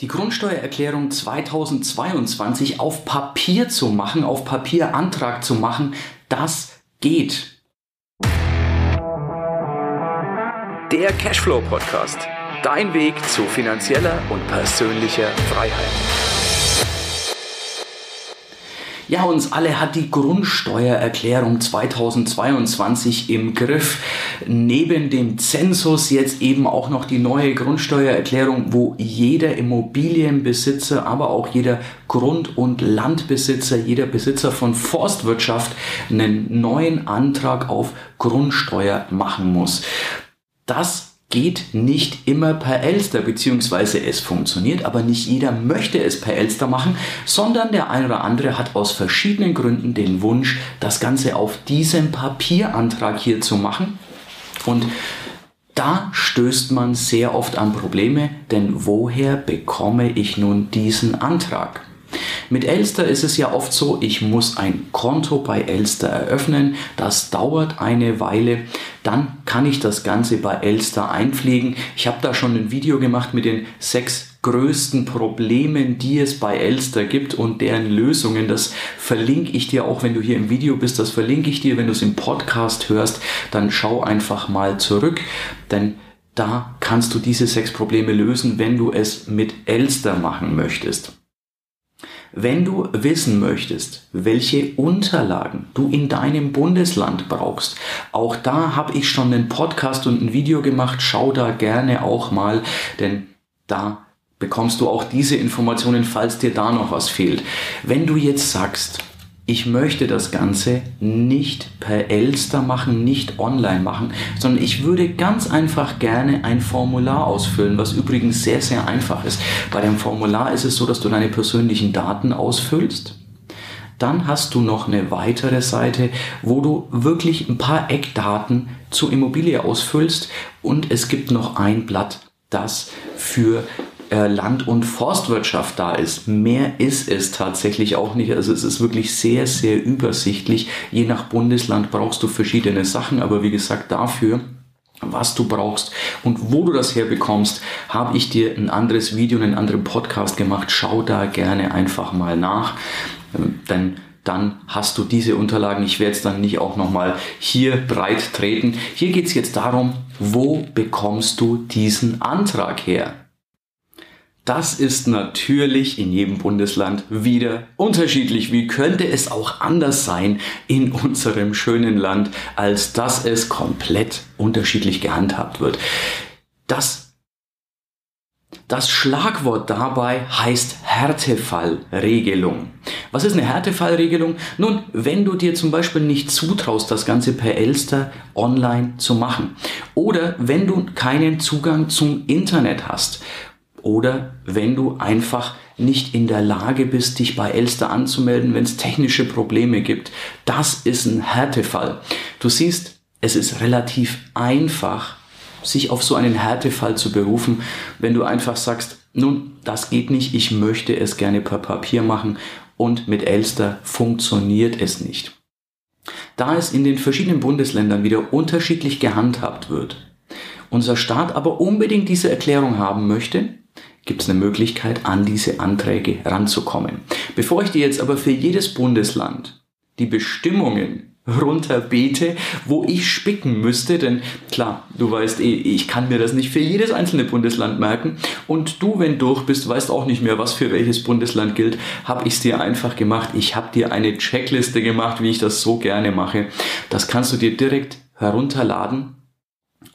die Grundsteuererklärung 2022 auf Papier zu machen, auf Papierantrag zu machen, das geht. Der Cashflow Podcast. Dein Weg zu finanzieller und persönlicher Freiheit. Ja, uns alle hat die Grundsteuererklärung 2022 im Griff. Neben dem Zensus jetzt eben auch noch die neue Grundsteuererklärung, wo jeder Immobilienbesitzer, aber auch jeder Grund- und Landbesitzer, jeder Besitzer von Forstwirtschaft einen neuen Antrag auf Grundsteuer machen muss. Das geht nicht immer per Elster, beziehungsweise es funktioniert, aber nicht jeder möchte es per Elster machen, sondern der ein oder andere hat aus verschiedenen Gründen den Wunsch, das Ganze auf diesem Papierantrag hier zu machen. Und da stößt man sehr oft an Probleme, denn woher bekomme ich nun diesen Antrag? Mit Elster ist es ja oft so, ich muss ein Konto bei Elster eröffnen. Das dauert eine Weile. Dann kann ich das Ganze bei Elster einpflegen. Ich habe da schon ein Video gemacht mit den sechs größten Problemen, die es bei Elster gibt und deren Lösungen. Das verlinke ich dir auch, wenn du hier im Video bist. Das verlinke ich dir, wenn du es im Podcast hörst. Dann schau einfach mal zurück, denn da kannst du diese sechs Probleme lösen, wenn du es mit Elster machen möchtest. Wenn du wissen möchtest, welche Unterlagen du in deinem Bundesland brauchst, auch da habe ich schon einen Podcast und ein Video gemacht. Schau da gerne auch mal, denn da bekommst du auch diese Informationen, falls dir da noch was fehlt. Wenn du jetzt sagst, ich möchte das Ganze nicht per Elster machen, nicht online machen, sondern ich würde ganz einfach gerne ein Formular ausfüllen, was übrigens sehr, sehr einfach ist. Bei dem Formular ist es so, dass du deine persönlichen Daten ausfüllst. Dann hast du noch eine weitere Seite, wo du wirklich ein paar Eckdaten zur Immobilie ausfüllst und es gibt noch ein Blatt, das für Land- und Forstwirtschaft da ist. Mehr ist es tatsächlich auch nicht. Also es ist wirklich sehr, sehr übersichtlich. Je nach Bundesland brauchst du verschiedene Sachen, aber wie gesagt, dafür was du brauchst und wo du das herbekommst, habe ich dir ein anderes Video, einen anderen Podcast gemacht. Schau da gerne einfach mal nach, ähm, denn dann hast du diese Unterlagen. Ich werde es dann nicht auch nochmal hier breit treten. Hier geht es jetzt darum, wo bekommst du diesen Antrag her? Das ist natürlich in jedem Bundesland wieder unterschiedlich. Wie könnte es auch anders sein in unserem schönen Land, als dass es komplett unterschiedlich gehandhabt wird? Das, das Schlagwort dabei heißt Härtefallregelung. Was ist eine Härtefallregelung? Nun, wenn du dir zum Beispiel nicht zutraust, das Ganze per Elster online zu machen oder wenn du keinen Zugang zum Internet hast oder wenn du einfach nicht in der Lage bist, dich bei Elster anzumelden, wenn es technische Probleme gibt. Das ist ein Härtefall. Du siehst, es ist relativ einfach, sich auf so einen Härtefall zu berufen, wenn du einfach sagst, nun, das geht nicht, ich möchte es gerne per Papier machen und mit Elster funktioniert es nicht. Da es in den verschiedenen Bundesländern wieder unterschiedlich gehandhabt wird, unser Staat aber unbedingt diese Erklärung haben möchte, gibt es eine Möglichkeit, an diese Anträge ranzukommen. Bevor ich dir jetzt aber für jedes Bundesland die Bestimmungen runterbete, wo ich spicken müsste, denn klar, du weißt eh, ich kann mir das nicht für jedes einzelne Bundesland merken und du, wenn durch bist, weißt auch nicht mehr, was für welches Bundesland gilt, habe ich es dir einfach gemacht. Ich habe dir eine Checkliste gemacht, wie ich das so gerne mache. Das kannst du dir direkt herunterladen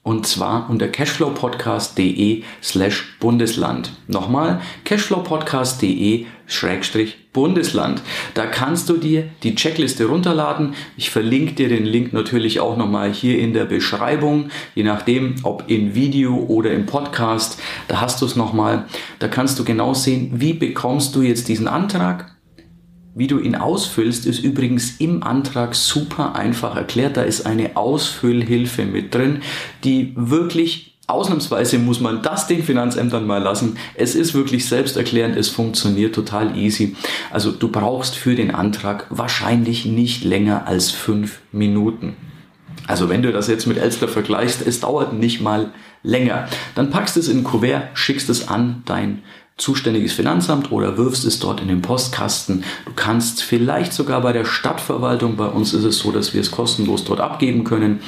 und zwar unter cashflowpodcast.de slash Bundesland. Nochmal, cashflowpodcast.de schrägstrich Bundesland. Da kannst du dir die Checkliste runterladen. Ich verlinke dir den Link natürlich auch nochmal hier in der Beschreibung, je nachdem, ob in Video oder im Podcast. Da hast du es nochmal. Da kannst du genau sehen, wie bekommst du jetzt diesen Antrag wie du ihn ausfüllst, ist übrigens im Antrag super einfach erklärt. Da ist eine Ausfüllhilfe mit drin, die wirklich ausnahmsweise muss man das den Finanzämtern mal lassen. Es ist wirklich selbsterklärend, es funktioniert total easy. Also du brauchst für den Antrag wahrscheinlich nicht länger als fünf Minuten. Also wenn du das jetzt mit Elster vergleichst, es dauert nicht mal länger. Dann packst es in ein Kuvert, schickst es an dein zuständiges Finanzamt oder wirfst es dort in den Postkasten. Du kannst vielleicht sogar bei der Stadtverwaltung, bei uns ist es so, dass wir es kostenlos dort abgeben können.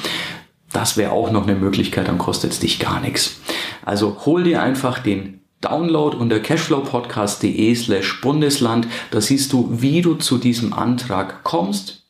Das wäre auch noch eine Möglichkeit, dann kostet es dich gar nichts. Also hol dir einfach den Download unter cashflowpodcast.de slash Bundesland. Da siehst du, wie du zu diesem Antrag kommst.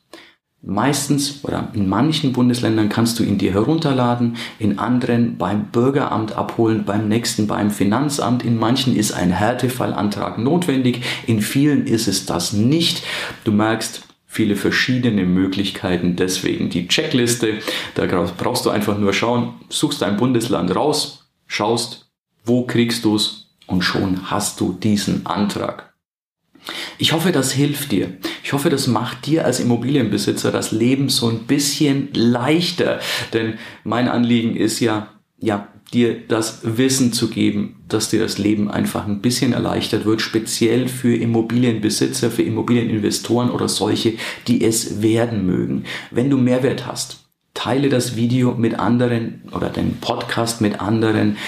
Meistens oder in manchen Bundesländern kannst du ihn dir herunterladen, in anderen beim Bürgeramt abholen, beim nächsten beim Finanzamt. In manchen ist ein Härtefallantrag notwendig, in vielen ist es das nicht. Du merkst, viele verschiedene Möglichkeiten. Deswegen die Checkliste. Da brauchst du einfach nur schauen, suchst dein Bundesland raus, schaust, wo kriegst du es und schon hast du diesen Antrag. Ich hoffe, das hilft dir. Ich hoffe, das macht dir als Immobilienbesitzer das Leben so ein bisschen leichter. Denn mein Anliegen ist ja, ja, dir das Wissen zu geben, dass dir das Leben einfach ein bisschen erleichtert wird, speziell für Immobilienbesitzer, für Immobilieninvestoren oder solche, die es werden mögen. Wenn du Mehrwert hast, teile das Video mit anderen oder den Podcast mit anderen,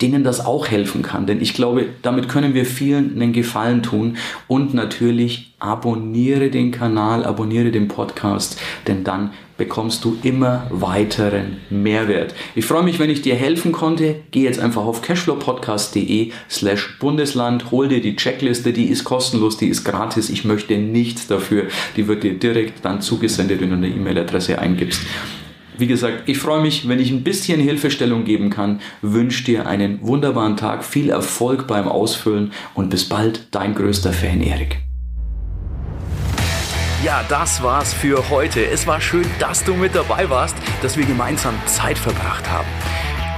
denen das auch helfen kann. Denn ich glaube, damit können wir vielen einen Gefallen tun. Und natürlich abonniere den Kanal, abonniere den Podcast, denn dann bekommst du immer weiteren Mehrwert. Ich freue mich, wenn ich dir helfen konnte. Geh jetzt einfach auf cashflowpodcast.de slash Bundesland, hol dir die Checkliste, die ist kostenlos, die ist gratis. Ich möchte nichts dafür. Die wird dir direkt dann zugesendet, wenn du eine E-Mail-Adresse eingibst. Wie gesagt, ich freue mich, wenn ich ein bisschen Hilfestellung geben kann. Wünsche dir einen wunderbaren Tag, viel Erfolg beim Ausfüllen und bis bald, dein größter Fan Erik. Ja, das war's für heute. Es war schön, dass du mit dabei warst, dass wir gemeinsam Zeit verbracht haben.